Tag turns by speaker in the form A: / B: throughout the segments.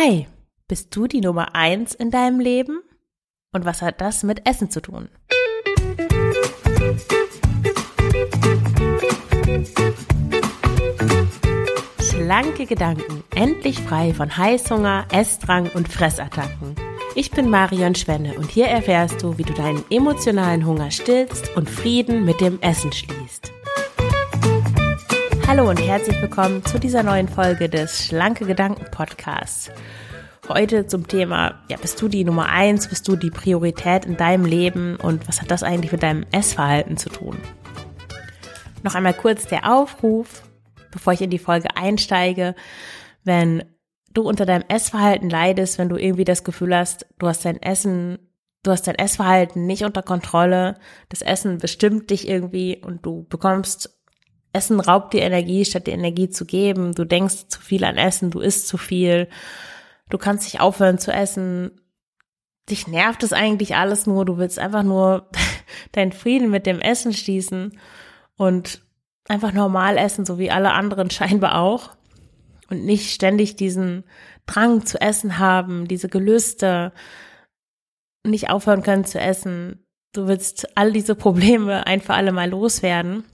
A: Hi, bist du die Nummer eins in deinem Leben? Und was hat das mit Essen zu tun? Schlanke Gedanken, endlich frei von Heißhunger, Essdrang und Fressattacken. Ich bin Marion Schwenne und hier erfährst du, wie du deinen emotionalen Hunger stillst und Frieden mit dem Essen schließt. Hallo und herzlich willkommen zu dieser neuen Folge des Schlanke Gedanken Podcasts. Heute zum Thema, ja, bist du die Nummer eins, bist du die Priorität in deinem Leben und was hat das eigentlich mit deinem Essverhalten zu tun? Noch einmal kurz der Aufruf, bevor ich in die Folge einsteige, wenn du unter deinem Essverhalten leidest, wenn du irgendwie das Gefühl hast, du hast dein Essen, du hast dein Essverhalten nicht unter Kontrolle, das Essen bestimmt dich irgendwie und du bekommst Essen raubt dir Energie, statt dir Energie zu geben. Du denkst zu viel an Essen, du isst zu viel. Du kannst nicht aufhören zu essen. Dich nervt es eigentlich alles nur. Du willst einfach nur deinen Frieden mit dem Essen schließen und einfach normal essen, so wie alle anderen scheinbar auch. Und nicht ständig diesen Drang zu essen haben, diese Gelüste, nicht aufhören können zu essen. Du willst all diese Probleme ein für alle Mal loswerden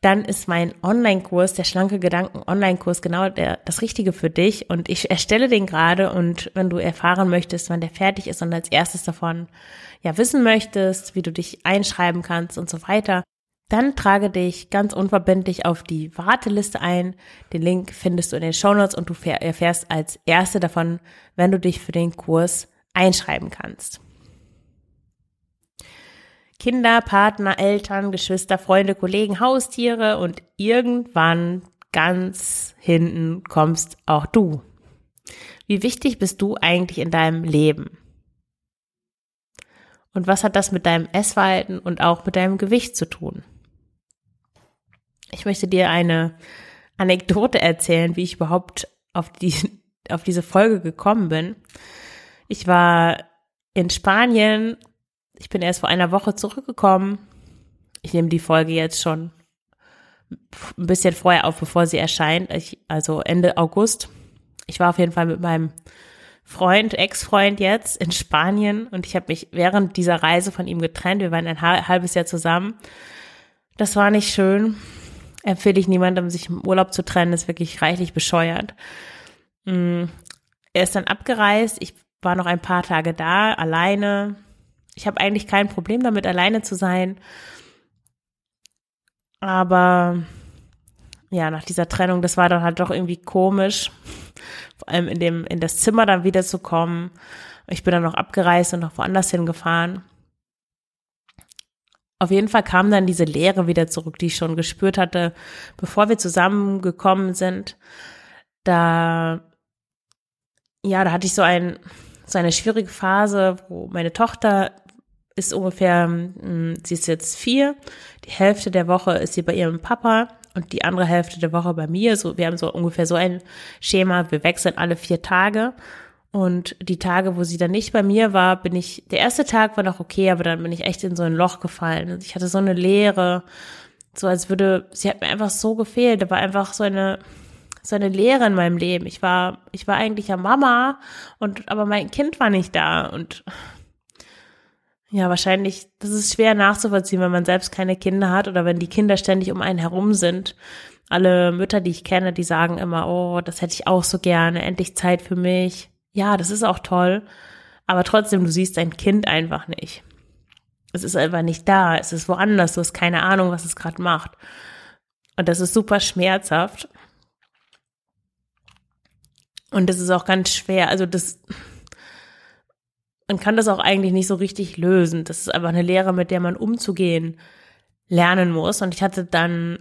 A: dann ist mein Online-Kurs, der schlanke Gedanken Online-Kurs, genau der, das Richtige für dich. Und ich erstelle den gerade und wenn du erfahren möchtest, wann der fertig ist und als erstes davon ja wissen möchtest, wie du dich einschreiben kannst und so weiter, dann trage dich ganz unverbindlich auf die Warteliste ein. Den Link findest du in den Shownotes und du erfährst als erste davon, wenn du dich für den Kurs einschreiben kannst. Kinder, Partner, Eltern, Geschwister, Freunde, Kollegen, Haustiere und irgendwann ganz hinten kommst auch du. Wie wichtig bist du eigentlich in deinem Leben? Und was hat das mit deinem Essverhalten und auch mit deinem Gewicht zu tun? Ich möchte dir eine Anekdote erzählen, wie ich überhaupt auf, die, auf diese Folge gekommen bin. Ich war in Spanien ich bin erst vor einer Woche zurückgekommen. Ich nehme die Folge jetzt schon ein bisschen vorher auf, bevor sie erscheint, ich, also Ende August. Ich war auf jeden Fall mit meinem Freund, Ex-Freund jetzt in Spanien und ich habe mich während dieser Reise von ihm getrennt. Wir waren ein halbes Jahr zusammen. Das war nicht schön. Empfehle ich niemandem, sich im Urlaub zu trennen, ist wirklich reichlich bescheuert. Mm, er ist dann abgereist. Ich war noch ein paar Tage da, alleine. Ich habe eigentlich kein Problem damit, alleine zu sein. Aber ja, nach dieser Trennung, das war dann halt doch irgendwie komisch, vor allem in dem, in das Zimmer dann wieder zu kommen. Ich bin dann noch abgereist und noch woanders hingefahren. Auf jeden Fall kam dann diese Leere wieder zurück, die ich schon gespürt hatte, bevor wir zusammengekommen sind. Da, ja, da hatte ich so ein, so eine schwierige Phase, wo meine Tochter ist ungefähr, hm, sie ist jetzt vier, die Hälfte der Woche ist sie bei ihrem Papa und die andere Hälfte der Woche bei mir. So, wir haben so ungefähr so ein Schema, wir wechseln alle vier Tage. Und die Tage, wo sie dann nicht bei mir war, bin ich, der erste Tag war noch okay, aber dann bin ich echt in so ein Loch gefallen. Ich hatte so eine Leere, so als würde, sie hat mir einfach so gefehlt. Da war einfach so eine, so eine Leere in meinem Leben. Ich war, ich war eigentlich ja Mama und, aber mein Kind war nicht da und ja, wahrscheinlich, das ist schwer nachzuvollziehen, wenn man selbst keine Kinder hat oder wenn die Kinder ständig um einen herum sind. Alle Mütter, die ich kenne, die sagen immer, oh, das hätte ich auch so gerne, endlich Zeit für mich. Ja, das ist auch toll. Aber trotzdem, du siehst dein Kind einfach nicht. Es ist einfach nicht da, es ist woanders, du hast keine Ahnung, was es gerade macht. Und das ist super schmerzhaft. Und das ist auch ganz schwer. Also das, man kann das auch eigentlich nicht so richtig lösen. Das ist einfach eine Lehre, mit der man umzugehen lernen muss. Und ich hatte dann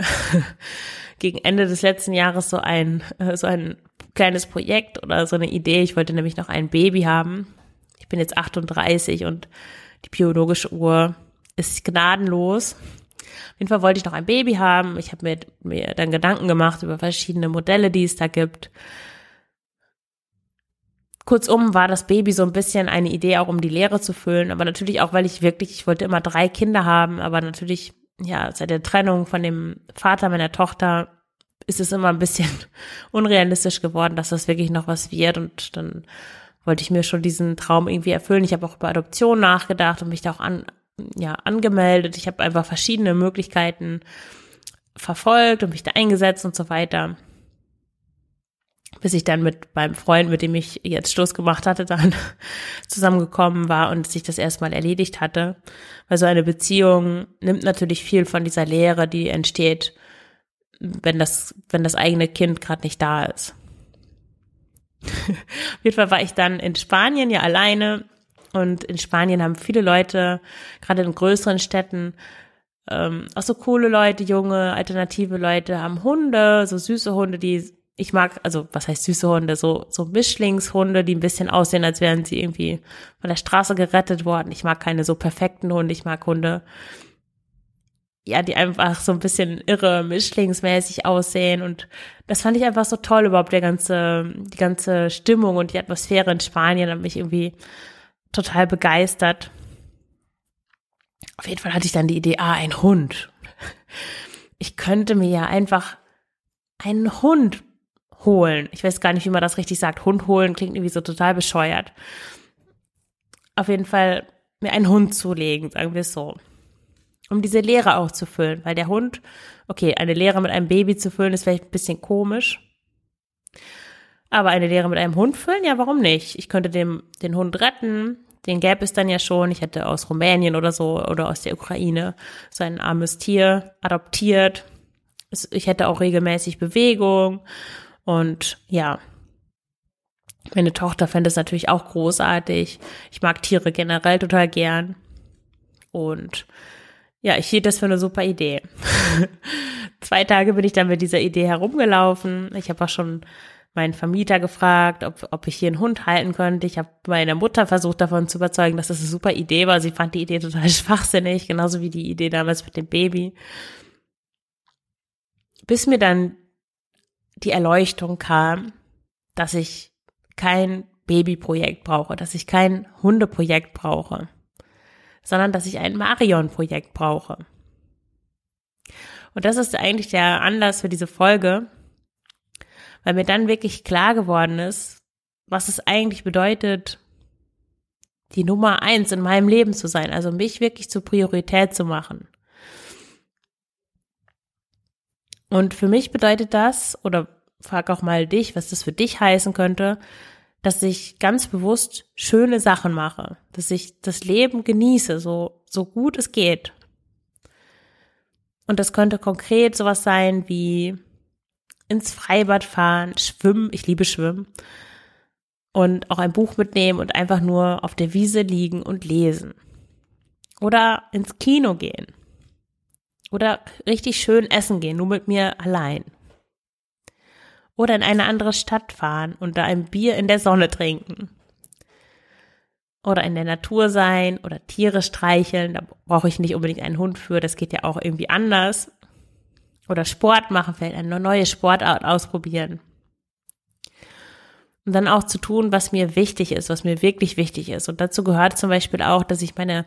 A: gegen Ende des letzten Jahres so ein, äh, so ein kleines Projekt oder so eine Idee. Ich wollte nämlich noch ein Baby haben. Ich bin jetzt 38 und die biologische Uhr ist gnadenlos. Auf jeden Fall wollte ich noch ein Baby haben. Ich habe mir, mir dann Gedanken gemacht über verschiedene Modelle, die es da gibt. Kurzum war das Baby so ein bisschen eine Idee, auch um die Lehre zu füllen, aber natürlich auch, weil ich wirklich, ich wollte immer drei Kinder haben, aber natürlich, ja, seit der Trennung von dem Vater meiner Tochter ist es immer ein bisschen unrealistisch geworden, dass das wirklich noch was wird. Und dann wollte ich mir schon diesen Traum irgendwie erfüllen. Ich habe auch über Adoption nachgedacht und mich da auch an, ja, angemeldet. Ich habe einfach verschiedene Möglichkeiten verfolgt und mich da eingesetzt und so weiter. Bis ich dann mit meinem Freund, mit dem ich jetzt Schluss gemacht hatte, dann zusammengekommen war und sich das erstmal erledigt hatte. Weil so eine Beziehung nimmt natürlich viel von dieser Lehre, die entsteht, wenn das, wenn das eigene Kind gerade nicht da ist. Auf jeden Fall war ich dann in Spanien ja alleine und in Spanien haben viele Leute, gerade in größeren Städten, ähm, auch so coole Leute, junge, alternative Leute, haben Hunde, so süße Hunde, die ich mag, also was heißt süße Hunde, so, so Mischlingshunde, die ein bisschen aussehen, als wären sie irgendwie von der Straße gerettet worden. Ich mag keine so perfekten Hunde, ich mag Hunde, ja, die einfach so ein bisschen irre, mischlingsmäßig aussehen. Und das fand ich einfach so toll, überhaupt der ganze, die ganze Stimmung und die Atmosphäre in Spanien hat mich irgendwie total begeistert. Auf jeden Fall hatte ich dann die Idee, ah, ein Hund. Ich könnte mir ja einfach einen Hund holen. Ich weiß gar nicht, wie man das richtig sagt. Hund holen klingt irgendwie so total bescheuert. Auf jeden Fall mir einen Hund zulegen, sagen wir es so um diese Leere auch zu füllen, weil der Hund, okay, eine Leere mit einem Baby zu füllen ist vielleicht ein bisschen komisch, aber eine Leere mit einem Hund füllen, ja, warum nicht? Ich könnte dem, den Hund retten, den gäbe es dann ja schon. Ich hätte aus Rumänien oder so oder aus der Ukraine so ein armes Tier adoptiert. Ich hätte auch regelmäßig Bewegung und ja. Meine Tochter fände es natürlich auch großartig. Ich mag Tiere generell total gern. Und ja, ich hielt das für eine super Idee. Zwei Tage bin ich dann mit dieser Idee herumgelaufen. Ich habe auch schon meinen Vermieter gefragt, ob, ob ich hier einen Hund halten könnte. Ich habe meine Mutter versucht davon zu überzeugen, dass das eine super Idee war. Sie fand die Idee total schwachsinnig, genauso wie die Idee damals mit dem Baby. Bis mir dann die Erleuchtung kam, dass ich kein Babyprojekt brauche, dass ich kein Hundeprojekt brauche sondern dass ich ein Marion-Projekt brauche. Und das ist eigentlich der Anlass für diese Folge, weil mir dann wirklich klar geworden ist, was es eigentlich bedeutet, die Nummer eins in meinem Leben zu sein, also mich wirklich zur Priorität zu machen. Und für mich bedeutet das, oder frag auch mal dich, was das für dich heißen könnte, dass ich ganz bewusst schöne Sachen mache, dass ich das Leben genieße, so, so gut es geht. Und das könnte konkret sowas sein wie ins Freibad fahren, schwimmen, ich liebe schwimmen, und auch ein Buch mitnehmen und einfach nur auf der Wiese liegen und lesen. Oder ins Kino gehen. Oder richtig schön essen gehen, nur mit mir allein oder in eine andere Stadt fahren und da ein Bier in der Sonne trinken. Oder in der Natur sein oder Tiere streicheln, da brauche ich nicht unbedingt einen Hund für, das geht ja auch irgendwie anders. Oder Sport machen, vielleicht eine neue Sportart ausprobieren. Und dann auch zu tun, was mir wichtig ist, was mir wirklich wichtig ist. Und dazu gehört zum Beispiel auch, dass ich meine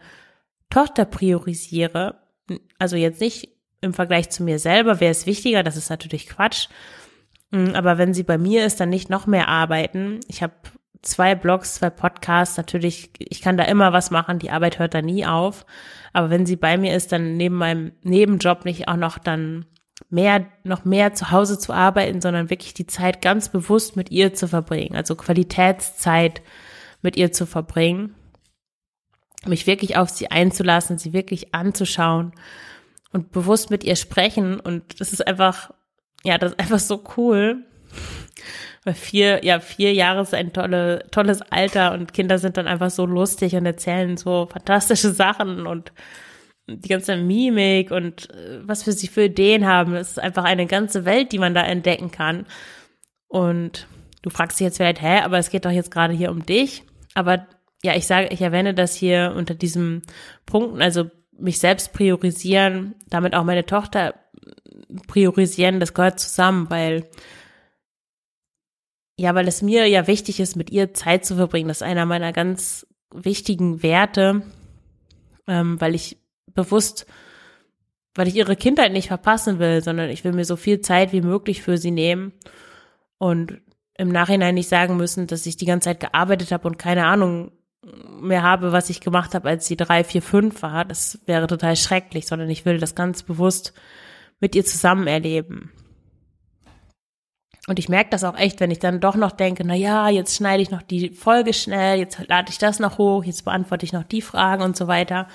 A: Tochter priorisiere. Also jetzt nicht im Vergleich zu mir selber, wer ist wichtiger, das ist natürlich Quatsch, Mm, aber wenn sie bei mir ist, dann nicht noch mehr arbeiten. Ich habe zwei Blogs, zwei Podcasts. Natürlich, ich kann da immer was machen. Die Arbeit hört da nie auf. Aber wenn sie bei mir ist, dann neben meinem Nebenjob nicht auch noch dann mehr, noch mehr zu Hause zu arbeiten, sondern wirklich die Zeit ganz bewusst mit ihr zu verbringen. Also Qualitätszeit mit ihr zu verbringen. Mich wirklich auf sie einzulassen, sie wirklich anzuschauen und bewusst mit ihr sprechen. Und das ist einfach ja, das ist einfach so cool. Weil vier, ja, vier Jahre ist ein tolle, tolles Alter und Kinder sind dann einfach so lustig und erzählen so fantastische Sachen und die ganze Mimik und äh, was für sie für Ideen haben. Es ist einfach eine ganze Welt, die man da entdecken kann. Und du fragst dich jetzt vielleicht, hä, aber es geht doch jetzt gerade hier um dich. Aber ja, ich sage, ich erwähne das hier unter diesem Punkten, also mich selbst priorisieren, damit auch meine Tochter priorisieren, das gehört zusammen, weil ja, weil es mir ja wichtig ist, mit ihr Zeit zu verbringen. Das ist einer meiner ganz wichtigen Werte, ähm, weil ich bewusst weil ich ihre Kindheit nicht verpassen will, sondern ich will mir so viel Zeit wie möglich für sie nehmen und im Nachhinein nicht sagen müssen, dass ich die ganze Zeit gearbeitet habe und keine Ahnung mehr habe, was ich gemacht habe, als sie drei, vier, fünf war. Das wäre total schrecklich, sondern ich will das ganz bewusst mit ihr zusammen erleben. Und ich merke das auch echt, wenn ich dann doch noch denke, na ja, jetzt schneide ich noch die Folge schnell, jetzt lade ich das noch hoch, jetzt beantworte ich noch die Fragen und so weiter.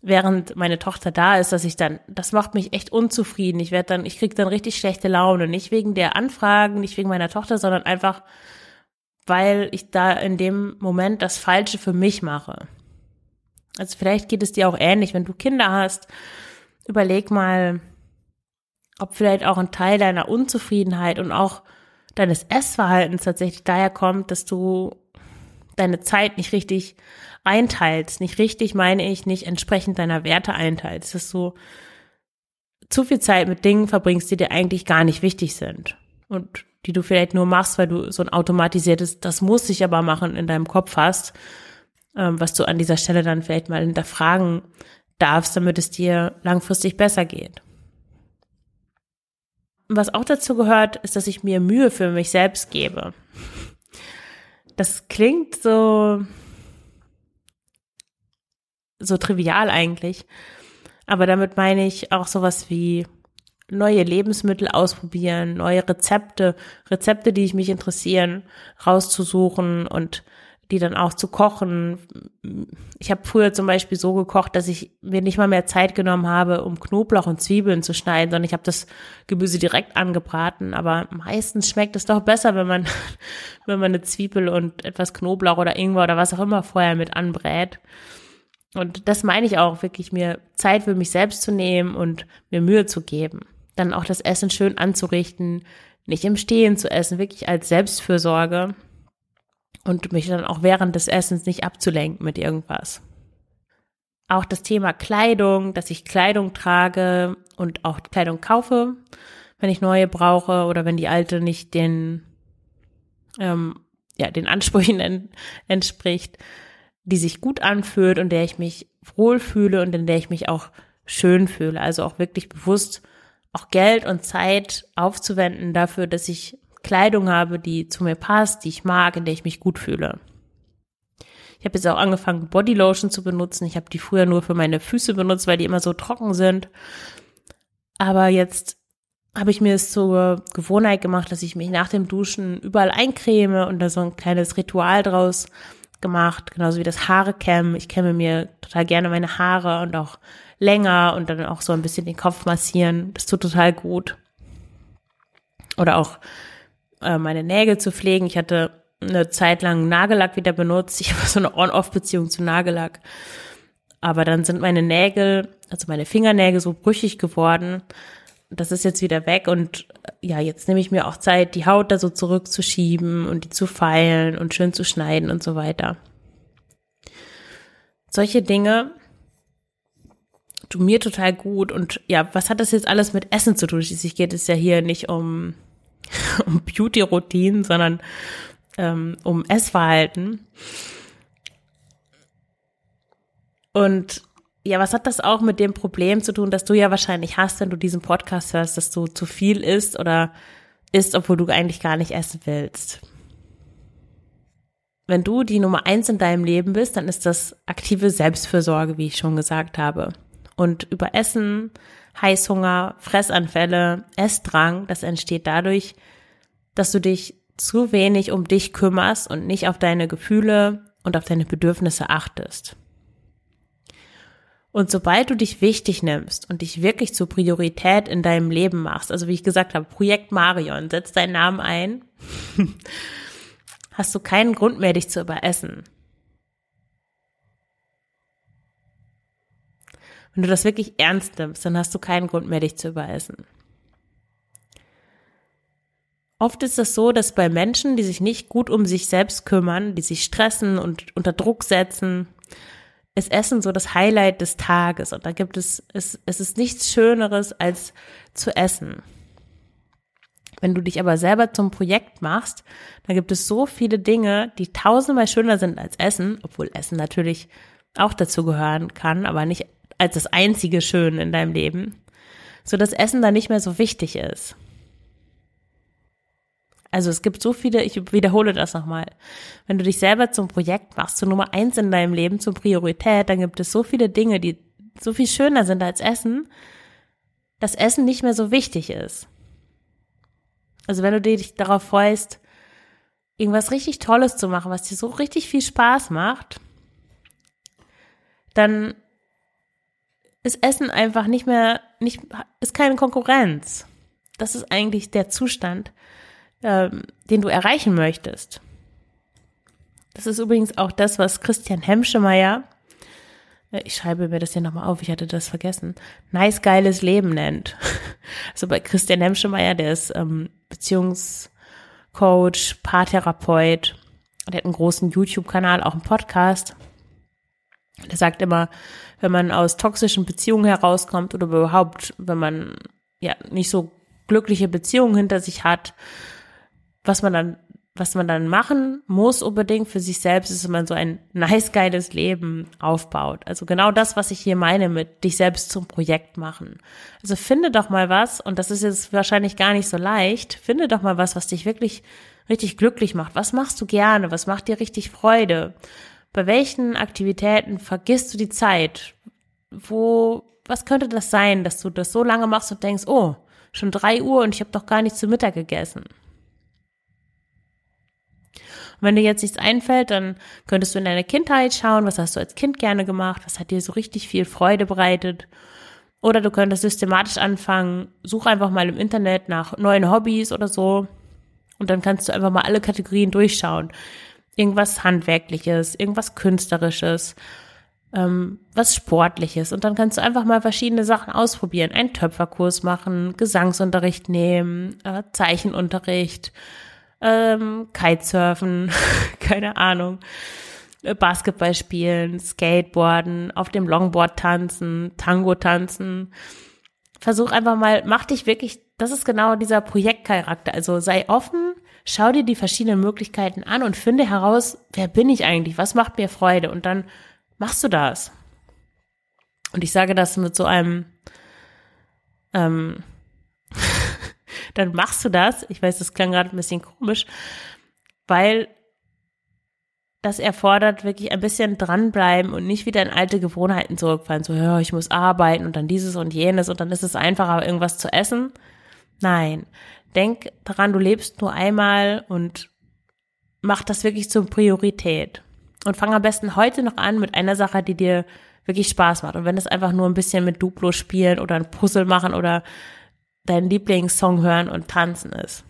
A: Während meine Tochter da ist, dass ich dann, das macht mich echt unzufrieden. Ich werde dann, ich kriege dann richtig schlechte Laune. Nicht wegen der Anfragen, nicht wegen meiner Tochter, sondern einfach, weil ich da in dem Moment das Falsche für mich mache. Also vielleicht geht es dir auch ähnlich, wenn du Kinder hast. Überleg mal, ob vielleicht auch ein Teil deiner Unzufriedenheit und auch deines Essverhaltens tatsächlich daher kommt, dass du deine Zeit nicht richtig einteilst. Nicht richtig meine ich, nicht entsprechend deiner Werte einteilst. Dass du zu viel Zeit mit Dingen verbringst, die dir eigentlich gar nicht wichtig sind. Und die du vielleicht nur machst, weil du so ein automatisiertes, das muss ich aber machen, in deinem Kopf hast, ähm, was du an dieser Stelle dann vielleicht mal hinterfragen darfst, damit es dir langfristig besser geht. Was auch dazu gehört, ist, dass ich mir Mühe für mich selbst gebe. Das klingt so, so trivial eigentlich. Aber damit meine ich auch sowas wie neue Lebensmittel ausprobieren, neue Rezepte, Rezepte, die ich mich interessieren, rauszusuchen und die dann auch zu kochen. Ich habe früher zum Beispiel so gekocht, dass ich mir nicht mal mehr Zeit genommen habe, um Knoblauch und Zwiebeln zu schneiden, sondern ich habe das Gemüse direkt angebraten. Aber meistens schmeckt es doch besser, wenn man, wenn man eine Zwiebel und etwas Knoblauch oder Ingwer oder was auch immer vorher mit anbrät. Und das meine ich auch, wirklich mir Zeit für mich selbst zu nehmen und mir Mühe zu geben. Dann auch das Essen schön anzurichten, nicht im Stehen zu essen, wirklich als Selbstfürsorge und mich dann auch während des Essens nicht abzulenken mit irgendwas. Auch das Thema Kleidung, dass ich Kleidung trage und auch Kleidung kaufe, wenn ich neue brauche oder wenn die alte nicht den, ähm, ja, den Ansprüchen en entspricht, die sich gut anfühlt und der ich mich wohlfühle und in der ich mich auch schön fühle. Also auch wirklich bewusst auch Geld und Zeit aufzuwenden dafür, dass ich Kleidung habe, die zu mir passt, die ich mag, in der ich mich gut fühle. Ich habe jetzt auch angefangen, Bodylotion zu benutzen. Ich habe die früher nur für meine Füße benutzt, weil die immer so trocken sind. Aber jetzt habe ich mir es zur Gewohnheit gemacht, dass ich mich nach dem Duschen überall eincreme und da so ein kleines Ritual draus gemacht, genauso wie das Haare kämmen. Ich kämme mir total gerne meine Haare und auch länger und dann auch so ein bisschen den Kopf massieren. Das tut total gut. Oder auch äh, meine Nägel zu pflegen. Ich hatte eine Zeit lang Nagellack wieder benutzt. Ich habe so eine On-Off-Beziehung zu Nagellack. Aber dann sind meine Nägel, also meine Fingernägel so brüchig geworden. Das ist jetzt wieder weg und äh, ja, jetzt nehme ich mir auch Zeit, die Haut da so zurückzuschieben und die zu feilen und schön zu schneiden und so weiter. Solche Dinge tun mir total gut und ja, was hat das jetzt alles mit Essen zu tun? Schließlich geht es ja hier nicht um um Beauty-Routinen, sondern ähm, um Essverhalten. Und ja, was hat das auch mit dem Problem zu tun, dass du ja wahrscheinlich hast, wenn du diesen Podcast hörst, dass du zu viel isst oder isst, obwohl du eigentlich gar nicht essen willst? Wenn du die Nummer eins in deinem Leben bist, dann ist das aktive Selbstfürsorge, wie ich schon gesagt habe. Und über Essen Heißhunger, Fressanfälle, Essdrang, das entsteht dadurch, dass du dich zu wenig um dich kümmerst und nicht auf deine Gefühle und auf deine Bedürfnisse achtest. Und sobald du dich wichtig nimmst und dich wirklich zur Priorität in deinem Leben machst, also wie ich gesagt habe, Projekt Marion, setz deinen Namen ein, hast du keinen Grund mehr, dich zu überessen. Wenn du das wirklich ernst nimmst, dann hast du keinen Grund mehr, dich zu überessen. Oft ist es so, dass bei Menschen, die sich nicht gut um sich selbst kümmern, die sich stressen und unter Druck setzen, ist Essen so das Highlight des Tages. Und da gibt es, es, es ist nichts Schöneres als zu essen. Wenn du dich aber selber zum Projekt machst, dann gibt es so viele Dinge, die tausendmal schöner sind als Essen, obwohl Essen natürlich auch dazu gehören kann, aber nicht als das einzige Schön in deinem Leben, so dass Essen dann nicht mehr so wichtig ist. Also es gibt so viele, ich wiederhole das nochmal. Wenn du dich selber zum Projekt machst, zur Nummer eins in deinem Leben, zur Priorität, dann gibt es so viele Dinge, die so viel schöner sind als Essen, dass Essen nicht mehr so wichtig ist. Also wenn du dich darauf freust, irgendwas richtig Tolles zu machen, was dir so richtig viel Spaß macht, dann ist Essen einfach nicht mehr, nicht, ist keine Konkurrenz. Das ist eigentlich der Zustand, ähm, den du erreichen möchtest. Das ist übrigens auch das, was Christian Hemschemeyer, äh, ich schreibe mir das hier nochmal auf, ich hatte das vergessen, nice geiles Leben nennt. Also bei Christian Hemschemeyer, der ist ähm, Beziehungscoach, Paartherapeut, der hat einen großen YouTube-Kanal, auch einen Podcast. Der sagt immer, wenn man aus toxischen Beziehungen herauskommt oder überhaupt, wenn man ja nicht so glückliche Beziehungen hinter sich hat, was man dann, was man dann machen muss unbedingt für sich selbst, ist, wenn man so ein nice, geiles Leben aufbaut. Also genau das, was ich hier meine mit dich selbst zum Projekt machen. Also finde doch mal was, und das ist jetzt wahrscheinlich gar nicht so leicht, finde doch mal was, was dich wirklich richtig glücklich macht. Was machst du gerne? Was macht dir richtig Freude? Bei welchen Aktivitäten vergisst du die Zeit? Wo, was könnte das sein, dass du das so lange machst und denkst, oh, schon drei Uhr und ich habe doch gar nichts zu Mittag gegessen? Und wenn dir jetzt nichts einfällt, dann könntest du in deine Kindheit schauen, was hast du als Kind gerne gemacht, was hat dir so richtig viel Freude bereitet. Oder du könntest systematisch anfangen, such einfach mal im Internet nach neuen Hobbys oder so. Und dann kannst du einfach mal alle Kategorien durchschauen. Irgendwas Handwerkliches, irgendwas Künstlerisches, ähm, was Sportliches. Und dann kannst du einfach mal verschiedene Sachen ausprobieren. Einen Töpferkurs machen, Gesangsunterricht nehmen, äh, Zeichenunterricht, ähm, Kitesurfen, keine Ahnung, äh, Basketball spielen, Skateboarden, auf dem Longboard tanzen, Tango tanzen. Versuch einfach mal, mach dich wirklich, das ist genau dieser Projektcharakter. Also sei offen, schau dir die verschiedenen Möglichkeiten an und finde heraus, wer bin ich eigentlich, was macht mir Freude und dann machst du das. Und ich sage das mit so einem, ähm, dann machst du das. Ich weiß, das klang gerade ein bisschen komisch, weil das erfordert wirklich ein bisschen dranbleiben und nicht wieder in alte Gewohnheiten zurückfallen. So, ja, ich muss arbeiten und dann dieses und jenes und dann ist es einfacher, irgendwas zu essen. Nein, denk daran, du lebst nur einmal und mach das wirklich zur Priorität. Und fang am besten heute noch an mit einer Sache, die dir wirklich Spaß macht. Und wenn es einfach nur ein bisschen mit Duplo spielen oder ein Puzzle machen oder dein Lieblingssong hören und tanzen ist.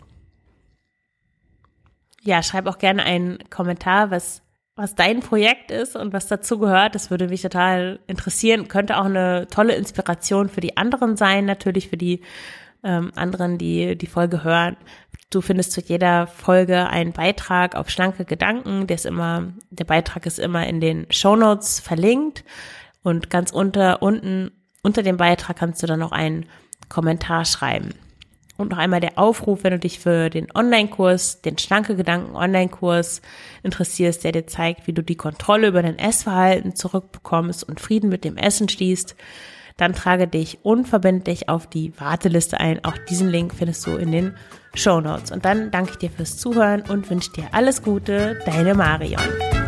A: Ja, schreib auch gerne einen Kommentar, was, was dein Projekt ist und was dazu gehört. Das würde mich total interessieren. Könnte auch eine tolle Inspiration für die anderen sein, natürlich für die ähm, anderen, die die Folge hören. Du findest zu jeder Folge einen Beitrag auf schlanke Gedanken. Der ist immer, der Beitrag ist immer in den Show Notes verlinkt und ganz unter, unten, unter dem Beitrag kannst du dann noch einen Kommentar schreiben. Und noch einmal der Aufruf, wenn du dich für den Online-Kurs, den Schlanke Gedanken Online-Kurs interessierst, der dir zeigt, wie du die Kontrolle über dein Essverhalten zurückbekommst und Frieden mit dem Essen schließt, dann trage dich unverbindlich auf die Warteliste ein. Auch diesen Link findest du in den Show Notes. Und dann danke ich dir fürs Zuhören und wünsche dir alles Gute, deine Marion.